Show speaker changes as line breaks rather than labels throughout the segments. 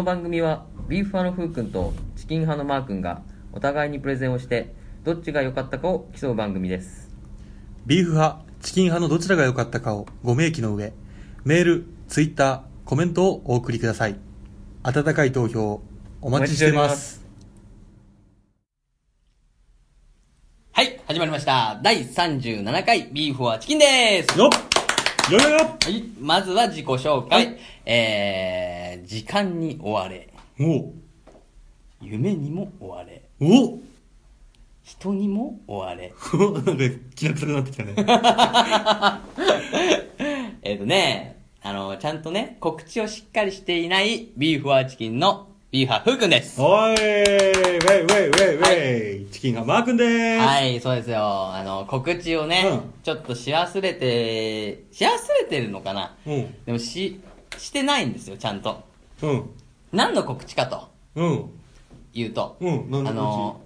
この番組はビーフ派のふうくんとチキン派のマーくんがお互いにプレゼンをしてどっちが良かったかを競う番組です
ビーフ派、チキン派のどちらが良かったかをご明記の上、メール、ツイッター、コメントをお送りください。温かい投票、お待ちしています。
はい、始まりました。第37回ビーフはチキンです。
よっよよよ
はい、まずは自己紹介。
はい
えー、時間に追われ、
お
夢にも追われ、
お
人にも追われ。
お なんか気が臭くなってきたね。
えっ、とね、あの、ちゃんとね、告知をしっかりしていないビーフはチキンのビーフはふうくんです。
おいウェイウェイウェイウェイウェイ、チキンがマー君でーす。
はい、そうですよ。あの、告知をね、
うん
ちょっとし忘れて、し忘れてるのかな
うん。
でもし、してないんですよ、ちゃんと。
うん。
何の告知かと
うん。
言うと、
うん。
あの、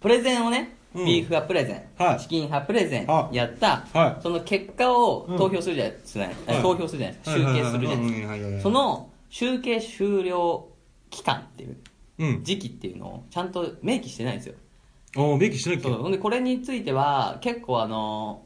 プレゼンをね、
うん
ビーフ派プレゼン、
はい
チキン派プレゼン
はい
やった、
はい
その結果を
うん
投票するじゃないですか、
はい
投票するじゃないですか、集計するじゃないですか。
です
そ、の集計終了期間っていう、
うん。
時期っていうのをちゃんと明記してないんですよ。
おー、明記しなきゃ。
そうほんで、これについては、結構あの、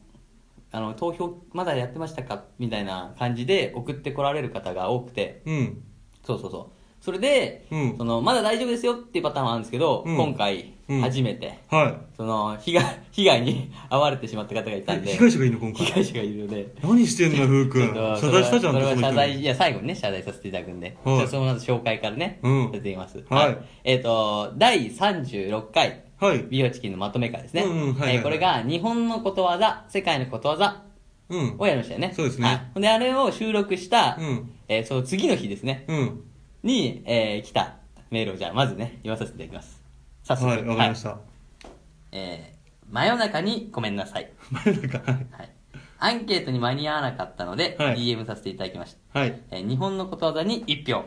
あの、投票まだやってましたか？みたいな感じで送ってこられる方が多くて、
うん。
そうそうそう。それで、
うん
その、まだ大丈夫ですよっていうパターンはあるんですけど、
うん
今回、
うん
初めて、
は
その、被害、被害に 遭われてしまった方がいたん
い。
で、
被害者がいいの、今回？
被害者がいるので、
何してんの、ふうくん？
ちょっと
謝罪したじゃん、
それはそれは謝罪、いや、最後にね、謝罪させていただくんで、
はい
じゃあそのまず紹介からね、
うん
させていきます。
はい
えっ、と、第36回、
はい。
美容チキンのまとめ会ですね。
うんうんはいはいはい
えーこれが、日本のことわざ、世界のことわざ
うん。
をやりましたよね。
そうですね
はいで、あれを収録した、
うん
えーその次の日ですね、
うん。
に、えー来たメールをじゃあ、まずね、読まさせていただきます。早速。
はい、わかりました。
えー真夜中にごめんなさい。
前なんか、はい。
はい。アンケートに間に合わなかったので、
はい
DM させていただきました。
はい。
えー日本のことわざに1票。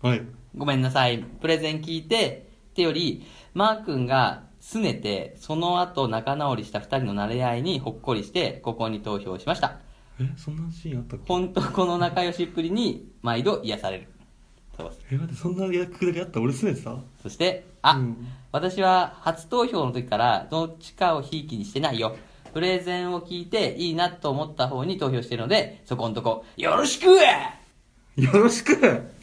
はい。
ごめんなさい。プレゼン聞いて、ってより、マー君が拗ねて、その後仲直りした二人の慣れ合いにほっこりして、ここに投票しました。
え、そんなシーンあったっけ？
本当この仲良しっぷりに、毎度癒される。そう。
え、待って、そんな役だけあった？俺すねてた？
そして、あ、
うん
私は初投票の時からどっちかをひいきにしてないよ。プレゼンを聞いていいなと思った方に投票してるので、そこんとこ、よろしく
よろしく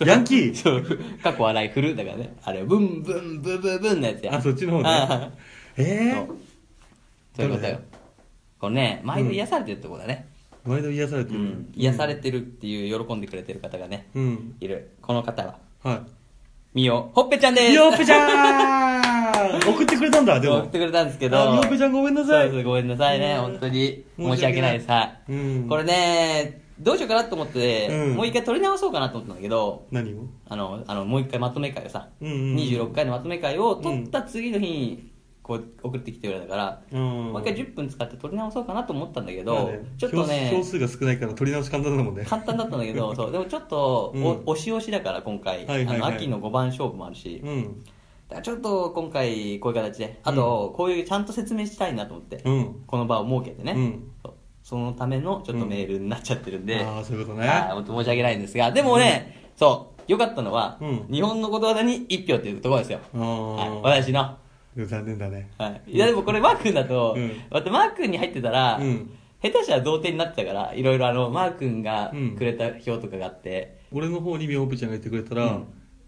ヤンキー
そう、過去笑い振る。だからね、あれ、ブンブンブンブンブンのやつや。
あ、そっちの方
あ
ね。え
そうそういうことよ。これね、毎度癒されてるってことだね。
ー、毎度癒されてる。
うん。癒されてるっていう、喜んでくれてる方がね、
うん。
いる。この方は、
は
みよ、ほっぺちゃんで
い。
す。
よっぺちゃーん 送ってくれたんだ、でも。
送ってくれたんですけど。
あみよっぺちゃんごめんなさい
そうそうごめんなさいね、
うん
本当に。
申し訳ない
申し訳ないです。はい。
うん
これね、どうしようかなと思って、
うん。
もう一回撮り直そうかなと思ったんだけど、
何を？
あの、あの、もう一回まとめ会をさ、
うんうんうん。
26回のまとめ会を撮った次の日に、こう、送ってきてくれたから、
うん。
もう一回10分使って撮り直そうかなと思ったんだけど、
まあね。
ちょっとね
票、数が少ないから取り直し簡単だもんね。
簡単だったんだけど、そう、でもちょっと、
うん。
お押し押しだから今回、
はいはいはい。
あの秋の5番勝負もあるし、
うん。
だからちょっと今回こういう形で、あと、こういうちゃんと説明したいなと思って、
うん。
この場を設けてね、
うん。
そうそのためのちょっとメールになっちゃってるんで、
ああ、そういうことね。
はい本当申し訳ないんですが、でもね、そう、良かったのは、
うん
日本のことわざに1票っていうところですよ。
あ
はい、
あ。
私の。
残念だね。
はい。いやでもこれマー君だと、
うん
またマー君に入ってたら、
うん
下手したら同点になってたから、いろいろあの、マー君が
うん
くれた票とかがあって、
俺の方にみよっぺちゃんが言ってくれたら
うん、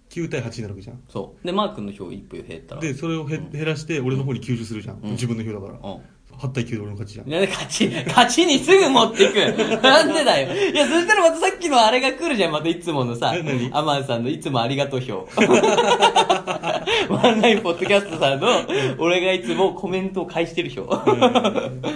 9対8になるわけじゃん。
そう。で、マー君の票1票減ったら。
で、それをへ減らして俺の方に吸収するじゃん。
うん
自分の票だから。
うん。
8対9で俺の勝ちじゃん。
なんで勝ち、勝ちにすぐ持っていく。なんでだよ。いや、そしたらまたさっきのあれが来るじゃん、またいつものさ
え何？
アマンさんのいつもありがとう票。ワンラインポッドキャストさんの、俺がいつもコメントを返してる票。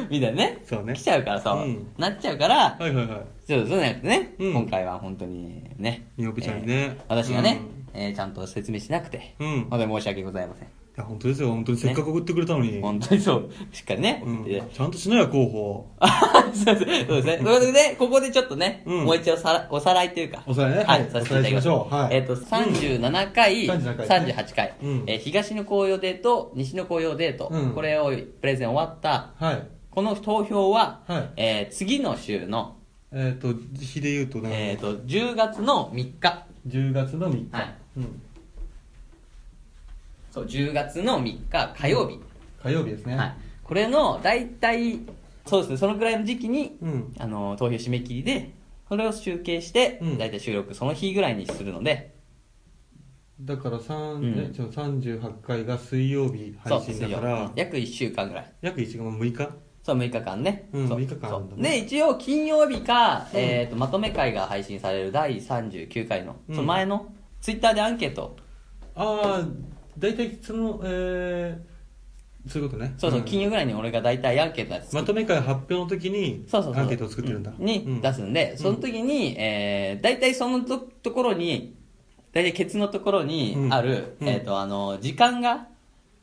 みたいなね。
そうね
来ちゃうからさ、
うん
なっちゃうから、
はいはいはい。
そうそうじゃなくてね、
うん
今回は本当にね。
みよぺちゃんにね
えー私がね、えーちゃんと説明しなくて、
うん
本当に申し訳ございません。
いや、本当ですよ。本当にせっかく送ってくれたのに。
本当にそう、しっかりね、
うん。
送って
ちゃんとしなよ、候補。
あそうです。そうですね。で、ここでちょっとね、
うん。
もう一度さらおさらいというか。
おさらいね。
は
はい。
い、させていただきま
おさらいしましょう。はい。
えっと、37回、
37回ね。
38回、
うん
えー東の紅葉デート、西の紅葉デート、
うん。
これをプレゼン終わった、
はい。
この投票は、
はい。
えー次の週の、
えっと、日で言うと、なんか
えっと、10月の3日。
10月の3日。
はい。
うん
そう、10月の3日火曜日。
火曜日ですね。
はい。これの、大体、そうですね、そのくらいの時期に、
うん。
あの、投票締め切りで、それを集計して、
うん。
大体収録その日ぐらいにするので、
だから三
うん。
えちょ38回が水曜日
そう、
配信だ
水曜。
から、
約1週間ぐらい。
約1週間、6日？
そう、6日間ね。
うん
そう。
6日間あるんだね。
そう。で、一応、金曜日か、えっ、と、まとめ会が配信される第39回の、
うん。
その前の、ツイッターでアンケート、
ああ、大体その、えー、そういうことね。
そうそう、
ん。
金曜ぐらいに俺が大体アンケートやつ
まとめ会発表の時に、
そうそうそう。
アンケートを作ってるんだ。
うに出すんで、その時に、えー、大体そのとところに、大体ケツのところにある、
うん。
えっ、と、あの、時間が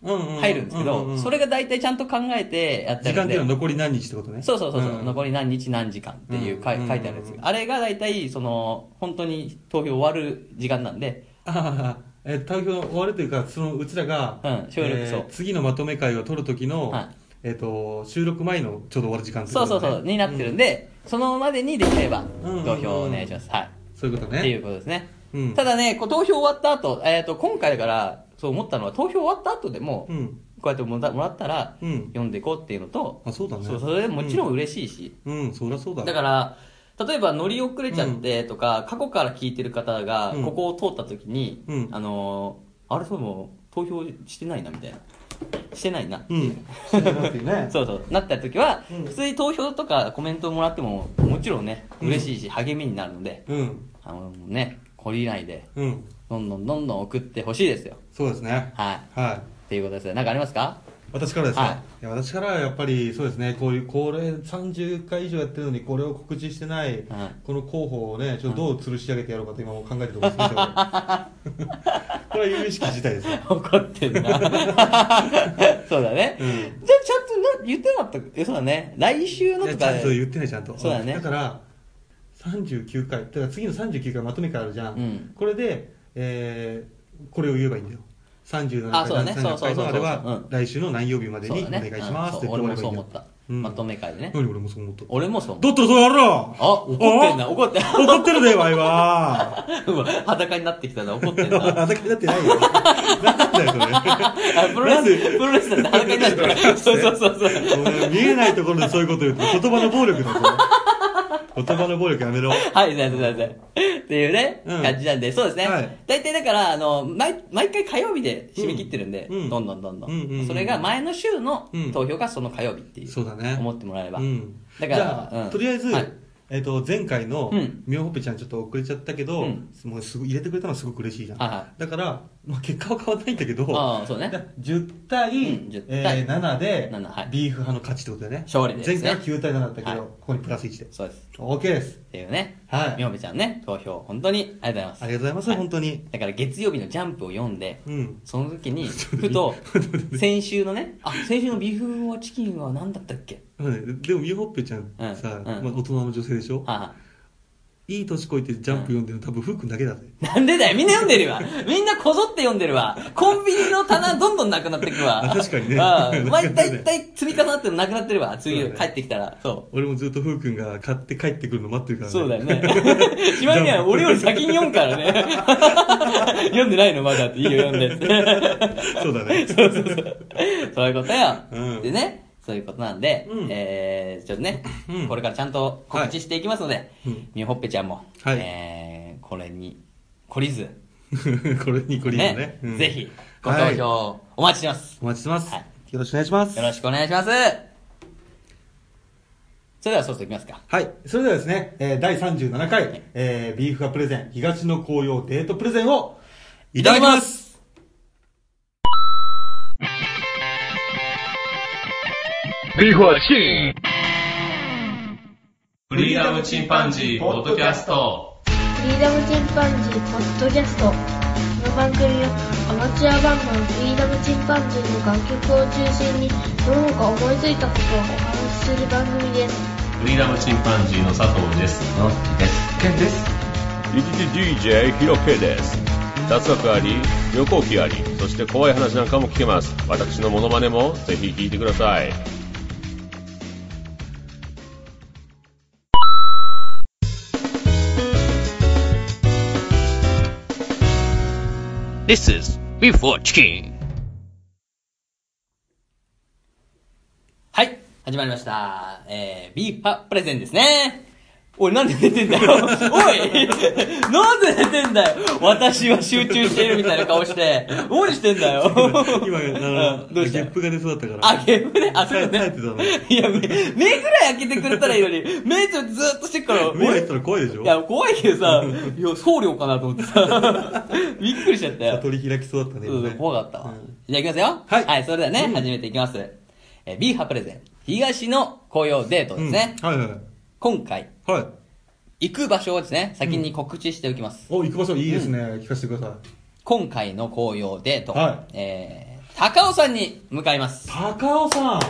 うんうん。うん
入るんですけど、
うんうん
それが大体ちゃんと考えてやってるんで。
時間っていうのは残り何日ってことね。
そうそうそうそう、
ん。
残り何日何時間っていうかい
うん。
書いてあるやつ。あれが大体、その、本当に投票終わる時間なんで、
ああ、えー、投票終わるというか、そのうちらが、
うん収録
えー
そう
次のまとめ会を取る時の、
はい
えっ、と、収録前のちょうど終わる時間って
そうそうそう、になってるんで、そのまでにできれば
うん
投票をお願いします。はい。
そういうことね。
っていうことですね。
うん
ただね、こう投票終わった後、えっ、と、今回だから、そう思ったのは、投票終わった後でも、
うん。
こうやってもらもらったら、
うん
読んでいこうっていうのと、
あそうだね
そう、それでもちろん嬉しいし、
うん、そりゃそうだ。
だから、例えば乗り遅れちゃってとか、過去から聞いてる方が、
うん
ここを通った時に、
うん
あのーあれそういえば投票してないなみたいな。してないな。
うん。してなくてね。
そうそう。なった時は、
うん
普通に投票とかコメントもらっても、もちろんね、
うん
嬉しいし、励みになるので、
うん。
あのね、懲りないで、
うん。
どんどんどんどん送ってほしいですよ。
そうですね。
はい。
はい。
っていうことですね。なんかありますか？
私からですね、
はい
い、や私からはやっぱりそうですね、こういう、これ30回以上やってるのに、これを告知してない、この候補をね、ちょっとどう吊るし上げてやろうかと今も考えてるところですけど、これは有意識自体ですよ。
怒ってんな。そうだね。
うん
じゃあちゃんとな言ってなかった？えそうだね。来週のとか
ちゃんと言ってない、ちゃんと。
そうだね
だから、39回、だから次の39回まとめ会あるじゃん。
うん
これで、えー、これを言えばいいんだよ。37回、
あそうだね
37
そうそうそうそう
回のあれは
うん
来週の何曜日までにお願いしますって
俺もそう思った。
うん
まとめ会でね。
何俺もそう思った？
俺もそう思っ
だったらそうやろ
た。あ、怒ってんな、怒ってん
怒ってるで、ワイは。
裸になってきたな、怒ってんな。
裸になってないよ。なんだよ、それ。
あプロレス、プロレスだって裸になってる。そうそうそうそう。
見えないところでそういうこと言うと言葉の暴力だぞ。言葉の暴力やめろ。
はい、すいません、すいません。っていうね、
うん。
感じなんで、そうですね。
はい。
大体だから、あの、毎、毎回火曜日で締め切ってるんで、
うん。
どんどんどんどん,、
うんうんうん
それが前の週の
うん。
投票がその火曜日っていう。
そうだね。
思ってもらえれば。
うん。
だから
じゃあ、
うん。
とりあえず、
はい。
えっ、と、前回の
うん、
みょうほっぺちゃんちょっと遅れちゃったけど、
うん。
もうすぐ入れてくれたのはすごく嬉しいじゃん。
はいは
だから、まあ、結果は変わらないんだけど、
ああそうね。
だ10対、
うん10
え
対
ー7で
7はい、
ビーフ派の勝ちってことだよね。
勝利ですね。
前回は9対7だったけど、
はい
ここにプラス1で。
そうです。
OK です。
っていうね。
はい
みょうべちゃんね、投票、本当にありがとうございます。
ありがとうございます、
はい
本当に。
だから月曜日のジャンプを読んで、
うん。
その時に、ふと、先週のね、あ、先週のビーフはチキンは何だったっけ？
うんでも、みほっぺちゃん
うん
さ、
うん
まあ、大人の女性でしょ、
はい
い年こいてジャンプ読んでるの多分、ふうくんだけだぜ。
い。なんでだよみんな読んでるわみんなこぞって読んでるわコンビニの棚どんどんなくなってくわ
あ確かにね
ああ
なくな
毎
ってるね
大体積み重なってるのなくなってるわ次帰ってきたら。そ
俺もずっとふうくんが買って帰ってくるの待ってるか
う。
ら
そうだよね。しまいには俺より先に読むからね。読んでないのまだっていいよ読んでって。
そうだね。
そうそうそう。そういうことよ。
うん
でね、そういうことなんで、
うん
えー、ちょっとね、
うん
これからちゃんと告知していきますので、
うん
みほっぺちゃんも、
はい
えー、これに懲りず、
これにこれに
ね
ね。うん
ぜひ、ご投
はい
票お待ちしてます。
お待ちしてます。
はい
よろしくお願いします。
よろしくお願いします。それではそろそろいきますか。
はい。それではですね、えー第37回、えービーフがプレゼン、東の紅葉デートプレゼンをいただきます。
ビーフはチキン。フリーダムチンパンジーポッドキャスト。
フリーダムチンパンジーポッドキャスト。この番組はアマチュアバンドのフリーダムチンパンジーの楽曲を中心にどのか思いついたことをお話しする番組です。
フリーダムチンパンジーの佐藤です。
のっちです。けんです。
DJ ヒロケです。雑学あり旅行記ありそして怖い話なんかも聞けます。私のモノマネもぜひ聞いてください
This is Before Chicken.
はい、始まりました。えー、ビーファプレゼンですね。おい、なんで寝てんだよ。おい なんで寝てんだよ私は集中しているみたいな顔して。何してんだよ。
今、あの、
うんどうした？
ゲップが出そうだったから。
あ、ゲームね？あ、そうね。いや、目、目ぐらい開けてくれたらいいのに、目ちょっとずーっとしてっから。
目開いたら怖いでしょ？
いや、怖いけどさ、いや、僧侶かなと思ってさ、びっくりしちゃったよ。
悟り開きそうだったね。
そうそう怖かったわ。
うん
じゃあ行きますよ。
はい
それではね、
うん
始めていきます。えー、ビーファプレゼン、東の紅葉デートですね。
うんはいはい。
今回、
はい。
行く場所をですね、先に告知しておきます。
お、行く場所いいですね。聞かせてください。
今回の紅葉デート、
は
えー、高尾山に向かいます。
高尾さん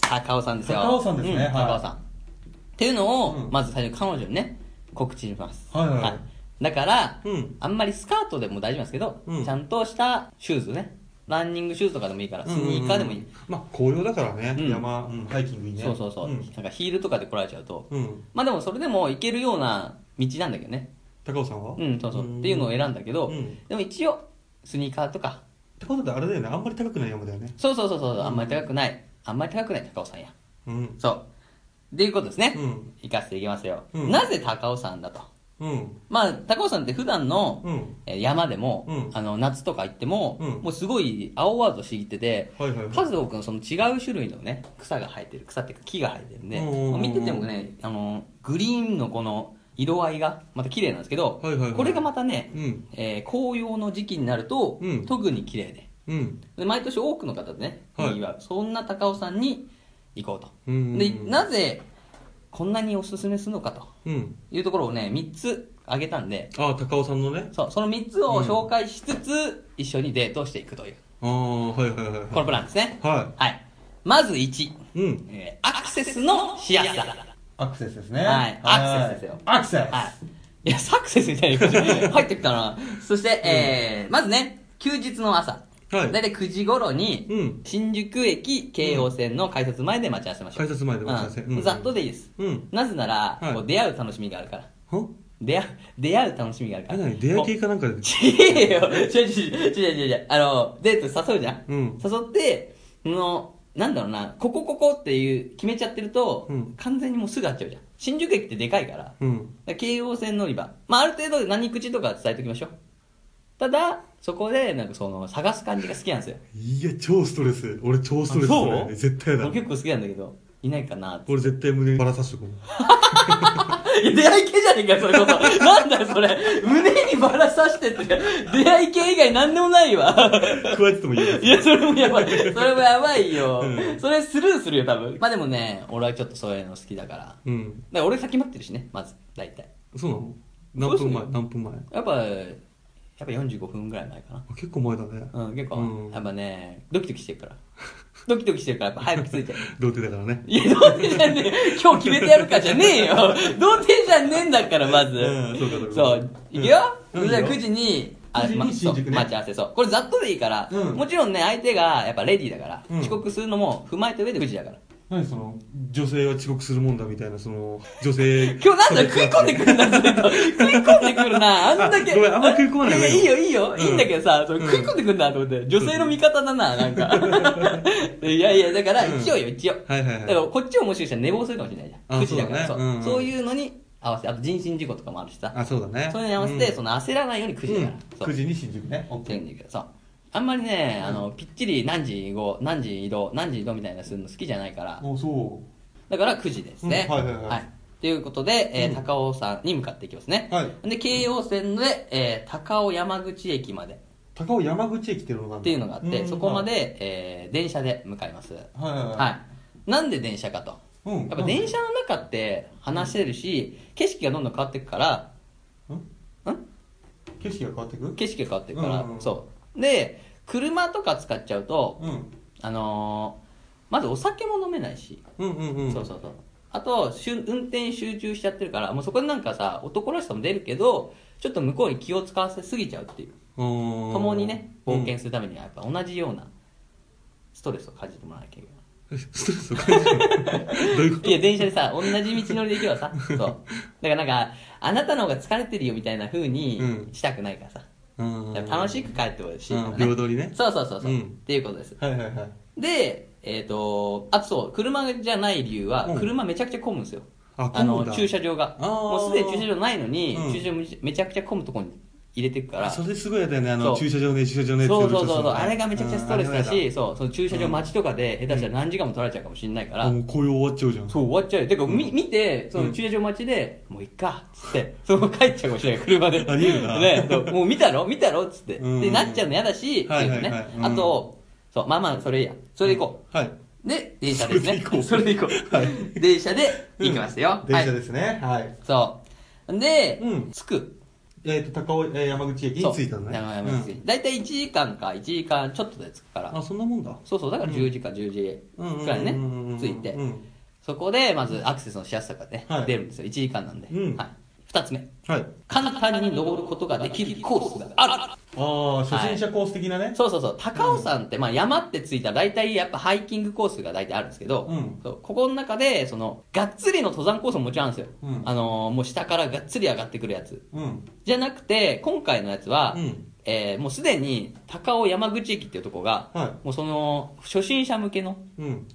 高尾山ですよ。
高尾山ですね
うん
はい
高尾山。っていうのを、
うん
まず最初彼女にね、告知します。
はいはいはい
だから、
うん
あんまりスカートでも大丈夫なんですけど、
うん
ちゃんとしたシューズね。ランニングシューズとかでもいいから、スニーカーでもいい。
まあ、紅葉だからね。
うん
山、うんハイキングにね。
そうそうそう、
ん
なんかヒールとかで来られちゃうと。
うん。
まあでもそれでも行けるような道なんだけどね。
高尾さんは？
うん、そうそう。っていうのを選んだけど、
うん
でも一応、スニーカーとか、
ってことであれだよね。あんまり高くない山だよね。
そうそうそうそう、あんまり高くない。あんまり高くない高尾山や。
うん。
そう。っていうことですね。
うん
行かせていきますよ。
うん
なぜ高尾山だと？
うん。
まあ、高尾山って普段の、山でも、
うん。
あの、夏とか行っても、
うん。
もうすごい青々としていてて、
はいはいはい。
数多くのその違う種類のね、草が生えてる、草っていうか木が生えてるんで、見ててもね、あの、グリーンのこの色合いがまた綺麗なんですけど、
はいはいはい。
これがまたね、
うん。
えー紅葉の時期になると、
うん。
特に綺麗で。
うん。
で毎年多くの方でね、
はい。
そんな高尾山に行こうと。
うん。
で、なぜこんなにおすすめするのかと
うん。
いうところをね、3つ挙げたんで、
あ、高尾さんのね？
そう、その3つを紹介しつつ、一緒にデートをしていくという、
ああ、はいはいはいはい。
このプランですね。
は
はい。まず1、
い。うん。
えーアクセスのしやすさ。
アクセスですね
はい、アクセスですよ。
アクセス
はい。いや、サクセスみたいな感じで入ってきたな。そして、えー、まずね、休日の朝。
はい
だいたい9時頃に、
うん
新宿駅京王線の改札前で待ち合わせましょう。
改札前で待ち合わせうん
うんざっとでいいです。
うん
なぜなら、
はい
こう出会う楽しみがあるから。
は？
出会う、出会う楽しみがあるか
え、
ら。
出会い系かなんかで？
違えよ。違う違う違う違う違う。あの、デート誘うじゃん。
うん
誘って、その、なんだろうな、ここここっていう決めちゃってると、
うん
完全にもうすぐ会っちゃうじゃん。新宿駅ってでかいから。
うん。
だから京王線乗り場。まあ、ある程度何口とか伝えておきましょう。ただ、そこで、なんかその、探す感じが好きなんですよ。
いや、超ストレス。俺超ストレス。
あそ
れ絶対だ
俺。結構好きなんだけど、いないかなって。
俺絶対胸にバラさしとこう。
いや、出会い系じゃねえかよ、それこそ。なんだよ、それ。胸にバラさしてって。出会い系以外なんでもないわ。
加えててもいいよ。
いや、それもやばい。それもやばいよ
う。ん
それスルーするよ、多分。まあでもね、俺はちょっとそういうの好きだから。だか
うん。
ら俺先待ってるしね、まず、大体。
そうなの？何分前？何分前？
やっぱ、やっぱ45分ぐらい前かな。
あ結構前だね。
うん、結構、
うん
やっぱね、ドキドキしてるから。ドキドキしてるから、やっぱ早く着いちゃう。
童貞だからね。
いや、童貞じゃねえ。今日決めてやるかじゃねえよ。童貞じゃねえんだから、まず。
うんそうかそうか
そう。いくよ、
うん
じゃあ
いいよ
9時に、あ
9時に
ま
新宿ね
そう待ち合わせ、そう。これざっとでいいから、
うん
もちろんね、相手がやっぱレディーだから、
うん
遅刻するのも踏まえた上で9時だから。
何その、女性は遅刻するもんだみたいな、その、女性。
今日なんだ食い込んでくるな、ずっと。食い込んでくるな、あんだけ。
ごめんあんま食い込まない
いや、いいよ、いいよ。
うん
いいんだけどさ、それ
うん
食い込んでくるなと思って。女性の味方だな、なんか。いやいや、だから一応よ、一応。
はいはいはい
だからこっちをもしかしたら寝坊するかもしれないじゃん。
あ
9時だから。そうう
そだねうんうん
そういうのに合わせて、あと人身事故とかもあるしさ。
あ、そうだね。
そういうのに合わせて、
うん
その焦らないように9時だから。そう
9時に新宿ね。オッ
って
ケー
言うんだけどそう。あんまりね、あの、ぴっちり何時後、何時移動、何時移動みたいなのするの好きじゃないから。
お、そ
だから9時ですね。
うんはいはいはい
ということで、えー
うん
高尾山に向かっていきますね。
はい
で、京王線で、えー高尾山口駅まで
う。高尾山口駅っていうのがあ
ていうのがあって、
うん
そこまで、えー電車で向かいます。
はいはいはい。
はい。なんで電車かと。
うん
やっぱ電車の中って話せるし、景色がどんどん変わっていくから、
ん
ん？
景色が変わってく？
景色が変わっていくから、
うんうん
そう。で、車とか使っちゃうと、
うん。
あのーまずお酒も飲めないし、
うんうんうん。
そうそうそう。あと、しゅ運転集中しちゃってるから、もうそこでなんかさ、男らしさも出るけど、ちょっと向こうに気を使わせすぎちゃうっていう。
共
共にね、冒険するためにはやっぱ同じようなストレスを感じてもらわなきゃいけない。
ストレスを感じる。どういうこと？
いや、電車でさ、同じ道のりで行けばさ、そう。だからなんか、あなたの方が疲れてるよみたいな風に
うん
したくないからさ。楽しく帰ってほしいから
うん平等にね。
そうそうそうそう、
うん。
っていうことです。
はいはいはい。
でえっ、とあとそう車じゃない理由は、
うん。
車めちゃくちゃ混むんですよ。
あ混むんだ。
の駐車場が。もうすでに駐車場ないのに、
うん。
駐車場めちゃめちゃくちゃ混むところに入れてくから
それすごいやだよね、あの、駐車場ね、駐車場ね
そうそうそうそう、あれがめちゃくちゃストレスだ
うん
そう、その駐車場待ちとかで、下手したら何時間も取られちゃうかもしれないから、
もう紅葉終わっちゃうじゃん。
そう、終わっちゃうよ。てか、み、見て、その駐車場待ちで、もういっか、つって、その帰っちゃうかもしれない、車で。
ありえるな
ね、そうもう見たろ？見たろ？つって。
うん
で、なっちゃうの嫌だし、
はい
ねあと、そう、まあまあ、それいいや。それで行こ
はい。
う。で、電車ですね。
そ
それで行こう。
はい
電車で行きますよ。
電車
はい
ですね。はい。
そう。で
うん、
着く。
えっと、高尾、えー山口駅に着いたのね。
山山口だいたい1時間か1時間ちょっとで着くから
うん。あ、そんなもんだ。
そうそう、だから10時か10時くらいね着いて
うん。
そこで、まずアクセスのしやすさがね
はい、
出るんですよ。1時間なんで。
うん
はい。二つ目。
はい。
簡単に登ることができるコースがある。
ああ、初心者コース的なね。
そうそうそう。高尾山って、まあ山ってついたら大体やっぱハイキングコースが大体あるんですけど、
うん
ここの中で、その、がっつりの登山コースももちろんあるんですよ。
うん
あのーもう下からがっつり上がってくるやつ。
うん。
じゃなくて、今回のやつは、
うん
えーもうすでに高尾山口駅っていうところが、
はい
もうその、初心者向けの
うん。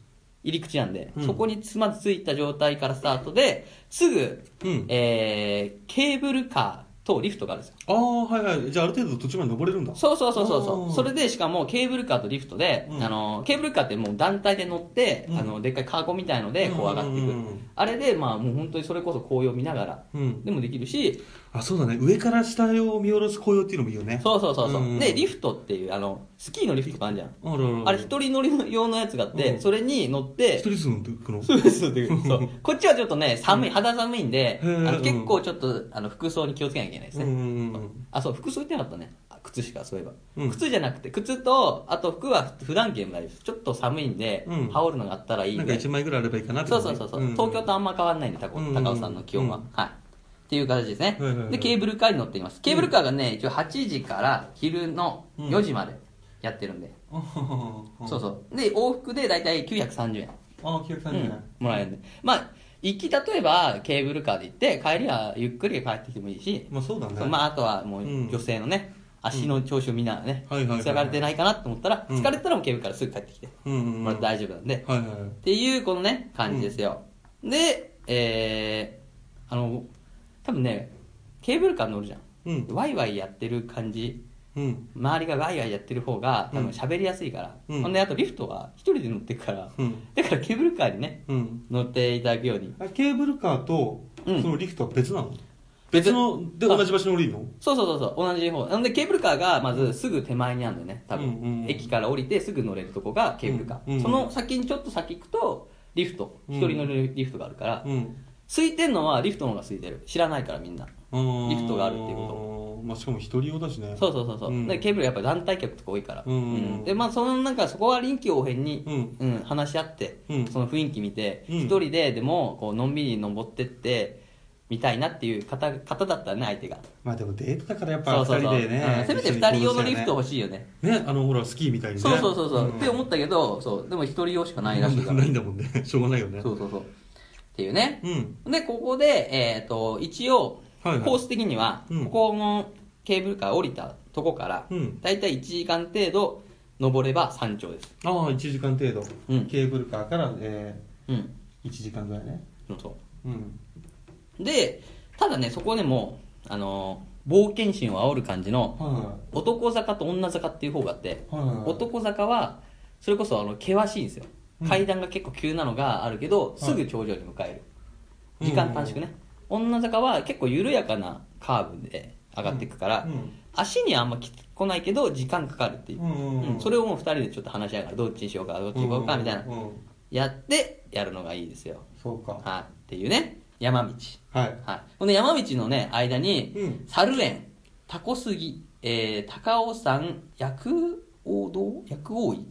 入り口なんで、
うん。
そこにまず着いた状態からスタートで、すぐ、
うん。
えー、ケーブルカーとリフトがあるんですよ。
ああ、はいはい。じゃあある程度途中まで登れるんだ。
そうそうそうそうそう。
うん
それでしかもケーブルカーとリフトで、
うん
あの、ケーブルカーってもう団体で乗って、
うん
あの、でっかいカーゴみたいのでこう上がっていく。
うんうんうん
あれで、まあもう本当にそれこそ紅葉見ながら、
うん
でもできるし、
あ、そうだね。上から下を見下ろす紅葉っていうのもいいよね。
そうそうそうそう、
うん
で、リフトっていう、あの、スキーのリフトとかあるじゃん。
あるあるあ
れ一人乗り用のやつがあって、
うん
それに乗って、
一人ずつ乗っていくの？
そうですそうこっちはちょっとね、寒い、肌寒いんで、あの結構ちょっとあの服装に気をつけなきゃいけないですね。
うんうんうん
あ、そう、服装言ってなかったね。あ靴しか、そういえば。
うん
靴じゃなくて、靴と、あと服は普段着でも大丈夫です。ちょっと寒いんで、
うん
羽織るのがあったらいいんで。
なんか一枚ぐらいあればいいかなって
そうそうそうそう、
ん
東京とあんま変わんないんで、高尾山の気温は。
うん
はい。っていう形ですね、
はいはいはい
で、ケーブルカーに乗っています。ケーブルカーがね、一応8時から昼の4時までやってるんで。
あ
そうそう。で、往復で大体930円。
あ、930
うん
円。
もらえるんで。まあ、行き例えばケーブルカーで行って、帰りはゆっくり帰ってきてもいいし、
まあそうだね。
まあ、あとはもう
うん
女性のね、足の調子を見ながらね、疲れてないかなと思ったら、
うん
疲れたらもうケーブルカーですぐ帰ってきて、
うんうんうん。
まあ大丈夫なんで、
はいはい。
っていうこのね、感じですよ。で、えー、あの、多分ね、ケーブルカー乗るじゃん。
うん。
ワイワイやってる感じ、
うん。
周りがワイワイやってる方が多分喋りやすいから、
うん
ほんであとリフトは一人で乗ってくから、
うん
だからケーブルカーにね、
うん。
乗っていただくように。
あケーブルカーと、
うん
そのリフトは別なの？
別
別の、で同じ場所に降りるの？
そうそうそうそう、同じ方。なんで、ケーブルカーがまずすぐ手前にあるんだよね、多分。
うんうんうん
駅から降りてすぐ乗れるとこがケーブルカー。
うんうん
その先にちょっと先行くと、リフト。
うん
一人乗れるリフトがあるから、
うん。
空いてんのはリフトの方が空いてる。知らないからみんな。リフトがあるっていう
こと。まあしかも一人用だしね。
そうそうそうそう、
うん。
でケーブルやっぱ団体客とか多いから、
うんうん
でまあそのなんかそこは臨機応変に、
うん。
うん話し合って、
うん。
その雰囲気見て
うん。
一、人ででもこうのんびり登ってってみたいなっていう方方だったらね相手が。
まあでもデートだからやっぱ二
そうそうそう、
人でね
うん。せめて二人用のリフト欲
し
しいよね。
い。ね、あのほらスキーみたいにね。
そうそうそうそう、
ん。
って思ったけどそう。でも一人用しかないらしいから。
ないんだもんね。しょうがないよね。
そうそうそう。っていうね、
うん。
でここで、えー、と一応、
はいはい。
コース的には、
うん。
ここのケーブルカー降りたとこから、
うん。
だいたい1時間程度登れば山頂です。
ああ、1時間程度。
うん。
ケーブルカーから、え
うん。
ー、1時間ぐらいね。
そうそ
う。ん。
うでただねそこでもあのー冒険心を煽る感じの
は
男坂と女坂っていう方があって、
いはい。はいはい。
男坂はそれこそあの険しいんですよ、
うん。
階段が結構急なのがあるけどすぐ頂上に向かえる、
うん。
時間短縮ね、女坂は結構緩やかなカーブで上がっていくから、
うん
足にあんまき来ないけど時間かかるっていう、
うんうんうん。
うん。それをもう2人でちょっと話しながらどっちにしようかどっちに行こうかみたいな、
うんうんうん。
やってやるのがいいですよ。
そうか。
はい。っていうね。山道。
はい。
はい。この山道のね間に、
うん。
猿園タコ杉、えー、高尾山薬王堂？薬王院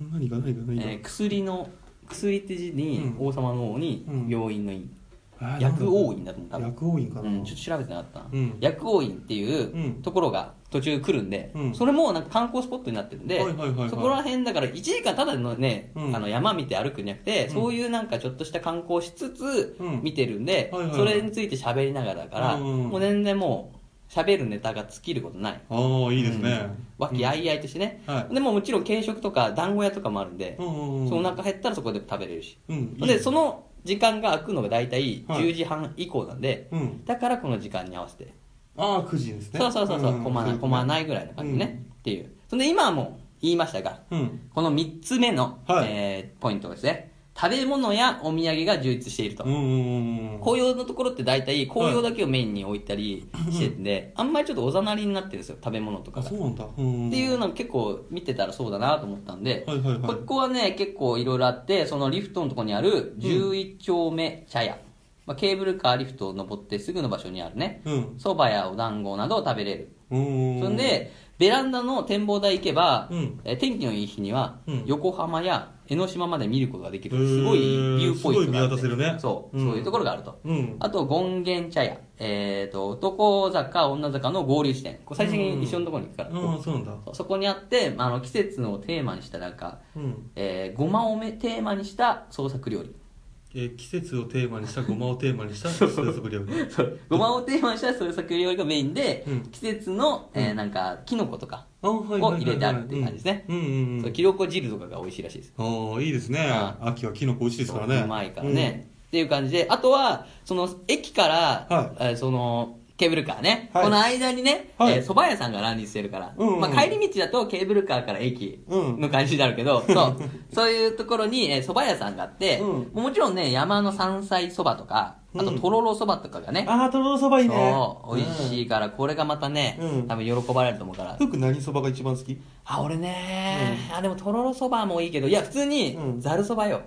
何が何が何が、
えー薬の薬って字に、
うん。
王様の王に、
うん。
病院の院。
あー
薬王院だと思う多分。
薬王院かな。
うん、ちょっと調べてなかった。な、
うん。
薬王院っていう
うん。
ところが途中来るんで、
うん。
それもなんか観光スポットになってるんで、
はいはいはいはい。
そこら辺だから1時間ただのね、
うん。
あの山見て歩くんじゃなくて、
うん。
そういうなんかちょっとした観光しつつ
うん。
見てるんで、
はいはいはい。
それについて喋りながらだから、
うん
もう全然もう喋るネタが尽きることない。
ああ、いいですね。
和気あいあいとしてね。
はい。
でももちろん軽食とか団子屋とかもあるんで、
うんうんうん。
そのお腹減ったらそこで食べれるし。
うん
で、その時間が空くのが大体
はい
10時半以降なんで、
うん
だからこの時間に合わせて。
ああ、9時ですね。
そうそうそうそう、
ん
困らない、困らないぐらいの感じね、っていう。そんで今はもう言いましたが、
うん。
この3つ目の、
はい
えーポイントですね。食べ物やお土産が充実していると。紅葉のところって大体紅葉だけをメインに置いたりしてるんで、あんまりちょっとおざなりになってるんですよ、食べ物とか
あ、
が。
そうなんだ。うん。
っていうのを結構見てたらそうだなと思ったんで、ここはね、結構いろいろあって、そのリフトのところにある11丁目茶屋。まあ、ケーブルカーリフトを登ってすぐの場所にあるね、
うん。
蕎麦やお団子などを食べれる。
うん。
そんで、ベランダの展望台行けば、
うん
えー天気のいい日には、
うん
横浜や江ノ島まで見ることができる、すごいビューポイントがあって
すごい見渡せるね
そう、
うん
そういうところがあると。
うん。
あと、権現茶屋。えっ、と、男坂、女坂の合流地点。最初に一緒のところに行くから、
うん、そうなんだ。
そこにあって、あの、季節のテーマにしたなんか、
うん。
えー、ごまをめテーマにした創作料理。
えー季節をテーマにした、ごまをテーマにした、創作料理。
そうごまをテーマにした創作料理がメインで、
うん
季節の、えーなんか、キノコとか
あ、はいはいはいはい
を入れてあるっていう感じですね。
うんうんうん
そうキノコ汁とかが美味しいらしいです。
ああ、いいですね。
あ
秋はキノコ美味しいですからね。
うまいからね。っていう感じで、あとは、その、駅から、
はい
えーその、ケーブルカーね。
はい。
この間にね、
はい。
えー蕎麦屋さんが乱立してるから、
うんうん
まあ帰り道だとケーブルカーから駅。
うん。
の感じになるけど、そう、そういうところに、えー蕎麦屋さんがあって、
うん。
もちろんね、山の山菜蕎麦とか、あと
うん。
とろろ蕎麦とかがね、
ああ、とろろそばいいね。
そう、美味しいから、これがまたね、
うん。
多分喜ばれると思うから。
ふうくん何そばが一番好き？
あ、俺ね、あ、でもとろろ蕎麦もいいけど、いや、普通に
う、ん。
ざる蕎麦よ。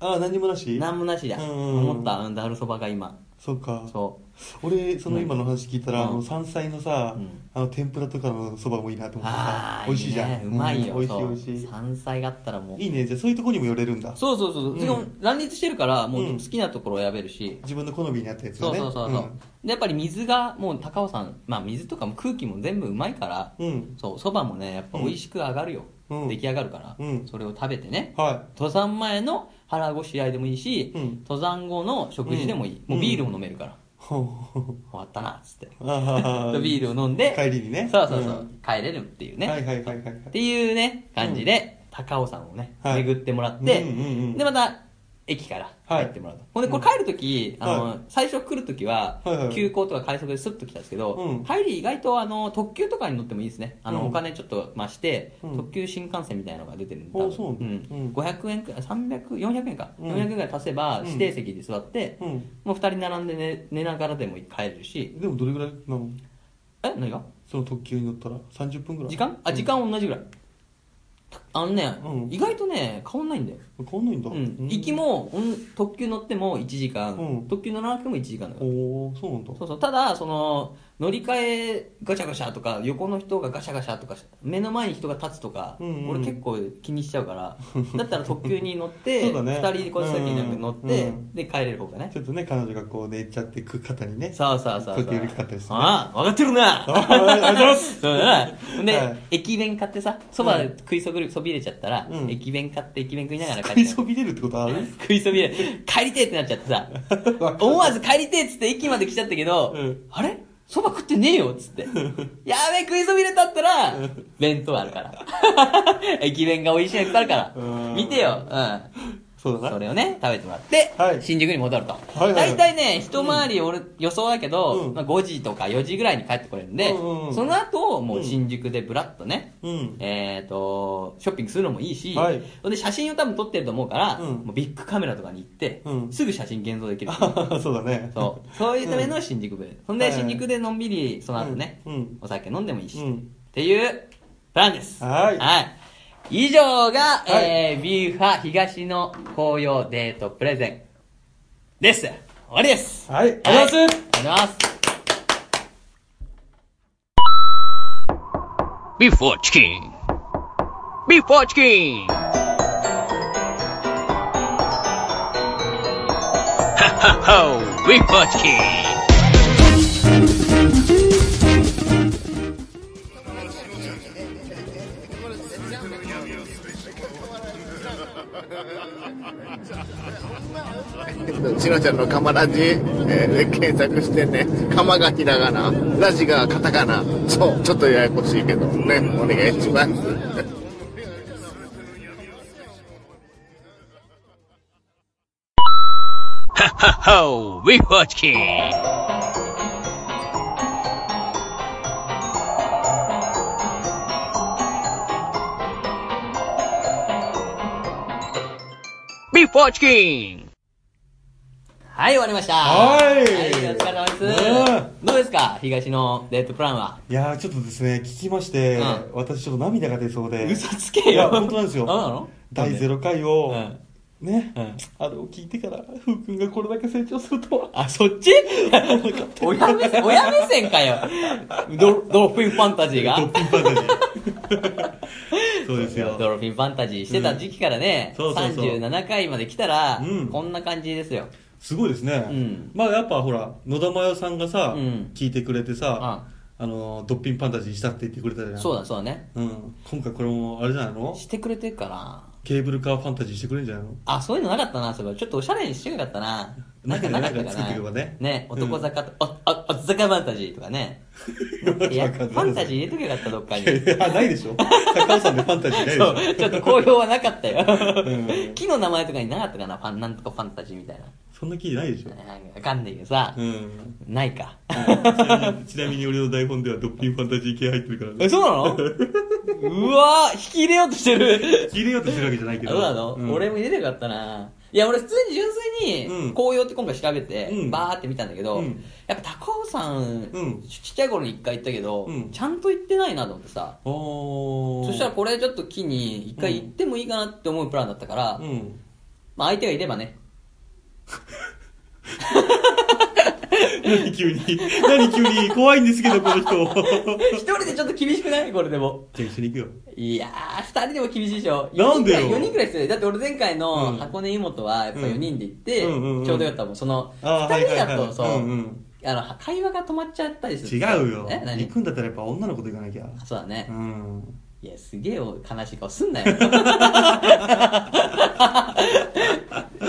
ああ、何もなし？
なんもなしだ。
うんうんうん。
思った、うんざる蕎麦が今。
そうか。
そ
俺、その今の話聞いたら、
うん
あの、山菜のさ
うん、
あの、天ぷらとかのそばもいいなと
う。
思ってさ
あ、あ、
美味しいじゃん。
ねうまいよ。
ん美味しい
そう
美味しい。
山菜があったらもう。
いいね。じゃあそういうとこにも寄れるんだ。
そうそうそう。
うん
でも、乱立してるから、もう
うん
好きなところを選べるし。
自分の好みに合ったやつ
そう。そうそうそう。で、やっぱり水が、もう高尾山、まあ水とかも空気も全部うまいから、
うん。うん。
そう、蕎麦もね、やっぱ美味しく上がるよ。
うん
出来上がるから、
うん
それを食べてね。
は
登山前の腹ごしらえでもいいし、
うん
登山後の食事でもいい。
うん
もうビールも飲めるから。
うほう
終わったな、つって。ビールを飲んで、
帰りにね。
そうそうそう、
ん
帰れるっていうね。
はいはいはいはいはい。
っていうね、感じで、高尾山をね、
はい
巡ってもらって、
うんうんうん
で、また、駅から
はい。
帰ってもらうと。ほんで、これ帰るとき、あの、
はい。
最初来るときは、急行とか快速でスッと来たんですけど、
うん。
帰り意外とあの、特急とかに乗ってもいいですね。あの、
うん
お金ちょっと増して、
うん。
特急新幹線みたいなのが出てるんで、
うなんだ。
ん。
うん。
500円くらい、300、400円か。
うん。
400円ぐらい足せば、
うん。
指定席で座って、
うん。
もう二人並んで寝寝ながらでも帰れるし、
でもどれぐらいなの？
え何が？
その特急に乗ったら？30分ぐらい？
時間？あ、時間同じぐらい。あのね、
うん
意外とね、変わんないんだよ。
変わんないんだ。
うん、行きも、うん特急乗っても1時間、
うん
特急乗らなくても1時間だから。
おおそうなんだ。
そうそう。ただ、その、乗り換えガシャガシャとか、横の人がガシャガシャとか、目の前に人が立つとか、
うんうん
俺結構気にしちゃうから、だったら特急に乗って、
そうだね
二人でこっち先になんか乗って、
うん
で、帰れる方がね。
ちょっとね、彼女がこう寝ちゃってく方にね。
そうそうそうそう。
時かかったりしてね
ああ、分かってるな
あありがとうございます
そうだな。で、
はい
駅弁買ってさ、そば食いそびれそびれちゃったら、
うん
駅弁買って駅弁食いながら帰
食い
って
そびれるってことある？
食いそびれ、帰りてえってなっちゃってさ、思わず帰りてえっつって駅まで来ちゃったけど、
うん
あれ？そば食ってねえよっつって。やべえ、食いそびれたったら、弁当あるから。駅弁が美味しいのいっぱいあるから
う。ん
見てよ。うん。
そうだな。
それをね、食べてもらって、
はい。
新宿に戻ると。
いはい
大体ね、一回り俺予想だけど、
うん。
まあ、5時とか4時ぐらいに帰ってこれるんで、
うんうんうん。
その後、もう新宿でブラッとね、
うん。
えっ、と、ショッピングするのもいいし、
はい。
で写真を多分撮ってると思うから、
うん。
もうビッグカメラとかに行って、
うん。
すぐ写真現像できる。
そうだね。
そう。そういうための新宿ブレそんで、
はい
新宿でのんびり、その後ね、
うん。うん。
お酒飲んでもいいし、
うん。
っていう、プランです。
はい
以上が、
はい
えー、ビューファ東の紅葉デートプレゼンです。終わりです。
はい、ありがとうございます。
ありがとうございます。
Before Chicken. Before Chicken. Ha ha ho! Before Chicken.
「しのちゃんのカマラジ、えーで検索してね、カマがひらがな、ラジがカタカナ。そう、ちょっとややこしいけどね、お願いします。
Ho, we watch King. Beef Watch King!
はい、終わりました。
はい
はい、お疲れ様です。
ね
どうですか？東のデートプランは？
いやー、ちょっとですね、聞きまして、
うん
私ちょっと涙が出そうで。
嘘つけよ
いや、本当なんですよ。
そうなの？
第0回を、
うん
ね、
うん
あれを聞いてから、ふうくんがこれだけ成長するとは。
あ、そっち？親目線、親目線かよ。ドドルフィンファンタジーが？
ドッピンファンタジー。そうですよ。
ドルフィンファンタジーしてた時期からね、
うんそうそうそう
37回まで来たら、
うん
こんな感じですよ。
すごいですね。
うん
まあやっぱほら、野田真代さんがさ、
うん
聞いてくれてさ、あの、ドッピンファンタジーしたって言ってくれたじゃん。
そうだそうだね。
うん。今回これも、あれじゃないの？
してくれてるかな
ケーブルカーファンタジーしてくれるんじゃないの？
あ、そういうのなかったな、そういえばちょっとおしゃれにしてよかったな。なんかなかったか
なんかね
ね、男坂と、あ、あ、あ、坂ファンタジーとかね。いや、ファンタジー入れとけばよかった、どっかに。
いや、ないでしょ高尾さんでファンタジーないでしょ
そう、ちょっと好評はなかったよ
ん。
木の名前とかになかったかな、ファン、なんとかファンタジーみたいな。
そんな気ないでしょ
わかんないけどさ、
うん。
ないか。
ちなみにちなみに俺の台本ではドッピンファンタジー系入ってるから
え、
ね。
そうなの？うわ引き入れようとしてる。
入れようとしてるわけじゃないけど。
そうなの、
ん
俺も入れてよかったな。いや、俺普通に純粋
うん
に、紅葉って今回調べて、
うん
バーって見たんだけど、
うん
やっぱ高尾山、
ん
ちっちゃい頃に一回行ったけど、
うん
ちゃんと行ってないなと思ってさ、
おー
そしたらこれちょっと機に一回行ってもいいかなって思うプランだったから、
うん。
まあ相手がいればね、
何急に何急に怖いんですけど、この人。
一人でちょっと厳しくない？これでも。
じゃあ一緒に行くよ。
いやー、二人でも厳しいでしょ。
なんでよ
4人くらい必要だよだって俺前回
うん
の箱根湯本はやっぱ4人で行って、
うんうんうんうん
ちょうどよかったもん。その、二人だ
はいはいはい
とそう、
うんうん
あの、会話が止まっちゃったりする。
違うよ行くんだったらやっぱ女の子と行かなきゃ。
そうだね。
うん。
いや、すげえ悲しい顔すんなよ。い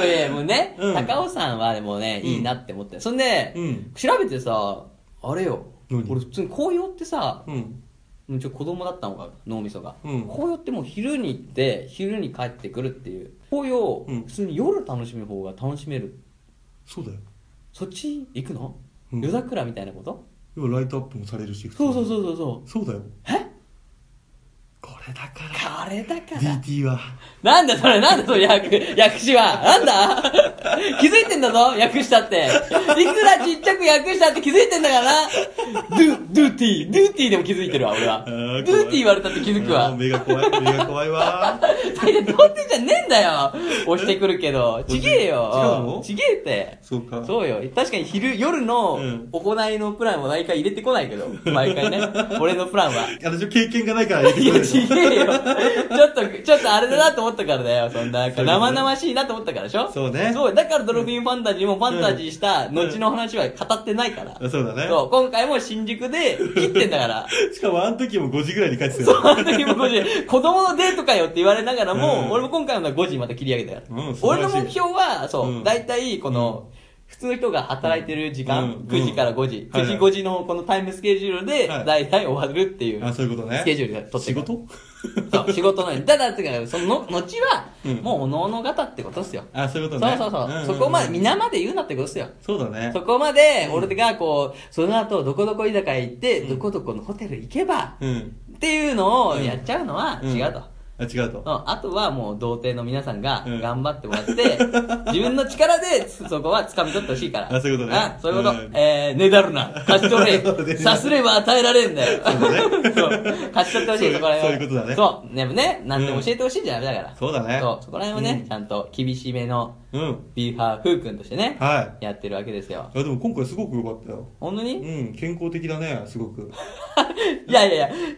やいやもうね、
うん
高尾山はでもね、いいなって思って。そんで、
うん
調べてさ、あれよ。
何？
俺普通に紅葉ってさ、
うん。
もうちょ子供だったのか、脳みそが。
うん
紅葉ってもう昼に行って、昼に帰ってくるっていう。紅葉を
うん
普通に夜楽しむ方が楽しめる。
そうだよ。
そっち行くの、
うん
夜桜みたいなこと？
要はライトアップもされるし。
そうそうそうそうそう。
そうだよ。
え？
これだから。
あれだから。
DT は。
なんだそれ、なんだそれ、役、役士は。なんだ 気づいてんだぞ、役したって。いくらちっちゃく役したって気づいてんだからな。ドゥ、ドゥーティー、ドゥーティーでも気づいてるわ、俺は。ドゥーティー言われたって気づくわ。
目が怖い、目が怖いわ。
大体童貞じゃねえんだよ。押してくるけど。ちげえよ。
違うの？
ちげえって。
そうか。
そうよ。確かに昼、夜の
うん
行いのプランを毎回入れてこないけど。毎回ね。俺のプランは。
私経験がないから入れて
いや、
くれる
ちげえよ。ちょっと、ちょっとあれだなと思ったからだよ。そんな、生々しいなと思ったからでしょ
そうね
そう、だからドルフィンファンタジーもファンタジーした後の話は語ってないから。
あそうだね。
そう、今回も新宿で切ってんだから。
しかもあの時も5時ぐらいに帰ってた
そう、
よ。
あの時も5時、子供のデートかよって言われながらも、
うん
俺も今回のは5時にまた切り上げたから。
うん素晴らしい
俺の目標は、そう、
うん
大体この、普通の人が働いてる時間、
うん
9時から5時、9時
はいはい
5時のこのタイムスケジュールで、
はい
大体終わるっていう、
あ、そういうことね。
スケジュールで取ってる
仕事？
そう、仕事のに。ただ、その後は、
うん
もう、おのおの方ってことっすよ。
あ、そういうこ
そう
とね。
そうそう。
んんん
そこまで、皆まで言うなってことっすよ。
そうだね。
そこまで、俺がこう、その後、どこどこ居酒屋行って、どこどこのホテル行けば、
うん。
っていうのをやっちゃうのは違うと。
あ、違うと。
うんあとはもう童貞の皆さんが
うん
頑張ってもらって、自分の力でつそこは掴み取ってほしいから。
あそういうことね
あそういうこと。
うん
えー、ねだるな。勝ち取れ。
ね
さすれば与えられんだよ。
そうだね
そう。勝ち取ってほしい、
そ
こら辺は。
そういうことだね
そう。でもね、なんでも教えてほしいんじゃダメだから。
そうだね
そう、そこら辺はね
う、ん
ちゃんと厳しめの
うん。
ビーファー風君としてね、
は
やってるわけですよ。
い。あ、でも今回すごく良かったよ。
本当に？
うん、健康的だね、すごく。
い やいやいや、で、ちょっ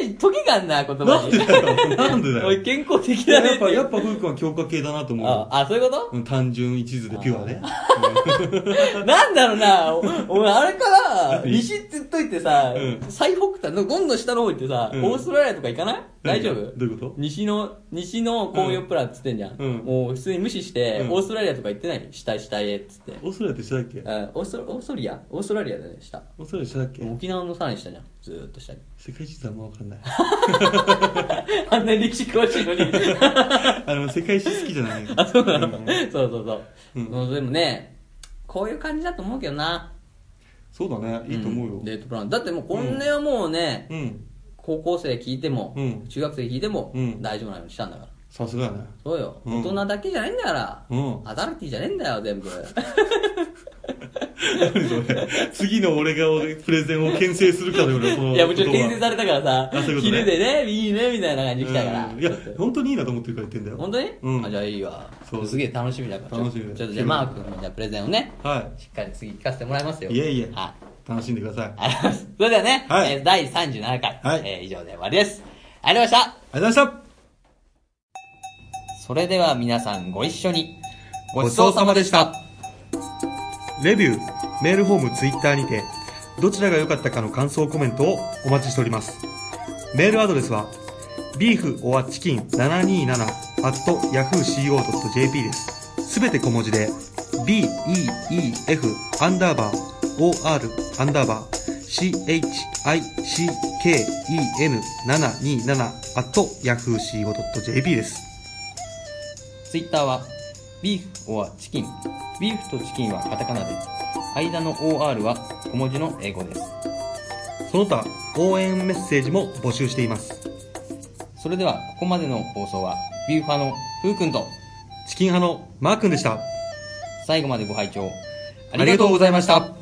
ちょい時があんな、言葉
なん
に。
でだよ。なんでだよ。
おい、健康的だね
やっぱ、やっぱ、ふうくんは強化系だなと思う
あそういうこと？
うん単純一途でピュアね。
なんだろうな、おお前あれから、
何？
西って言っといてさ
うん、
最北端のどんどん下の方行ってさ、
うん
オーストラリアとか行かない？大丈夫？
どういうこと？
西の、西の工業プランっつってんじゃん。
うん
もう普通に無視して、
うん
オーストラリアとか行ってない下へ下へっつって。
オーストラリアって下だっけ？
あオーストオーストリア？オーストラリアだね、下。
オーストラリア下だっけ？
沖縄のさらに下じゃん。ずーっと下に。
世界地図あんまわかんない。
あんなに歴史詳しいのに。
あの、世界史好きじゃない。
あ、そうなの？そうそうそう。
うん
もうでもね、こういう感じだと思うけどな。
そうだね。いいと思うよ
ん。デートプラン。だってもうこんなはもうね、
うん。
高校生聞いても、
うん
中学生聞いても、
うん
大丈夫なようにしたんだから。
さすがやね。
そうよ。
うん
大人だけじゃないんだから。
うん
アダルティじゃねえんだよ、全部。
何それ次の俺が俺プレゼンを牽制するかのような、その。
いや、もちろん牽制されたからさ
あそういう、ことね
昼でね、いいね、みたいな感じで来たから。
うんいや本当にいいなと思ってるから言ってんだよ。
本当に、
うん
あ、じゃあいいわ。
そう
すげえ楽しみだから。
楽しみだよ
ちょっとじゃあマー君のじゃあプレゼンをね、
は
しっかり次聞かせてもらいますよ。
い。いえいえ。
はい。
楽しんでください。ありがとう
ありがとうございます。それではね、
はい
えー第37回、
はい
えー以上で終わりです。ありがとうございました。
ございました。
それでは皆さんご一緒に。
ごちそうさまでした。レビュー、メールフォーム、ツイッターにて、どちらが良かったかの感想コメントをお待ちしております。メールアドレスは、beeforchicken727atyahooco.jp です。すべて小文字で、beef アンダーバー or アンダーバー chicken727 at yahooco.jp です。
ツイッターは、ビーフ or チキン。ビーフとチキンはカタカナで、間の OR は小文字の英語です。
その他、応援メッセージも募集しています。
それでは、ここまでの放送は、ビューファのふうくんと、
チキン派のマー君でした。
最後までご拝聴
ありがとうございました。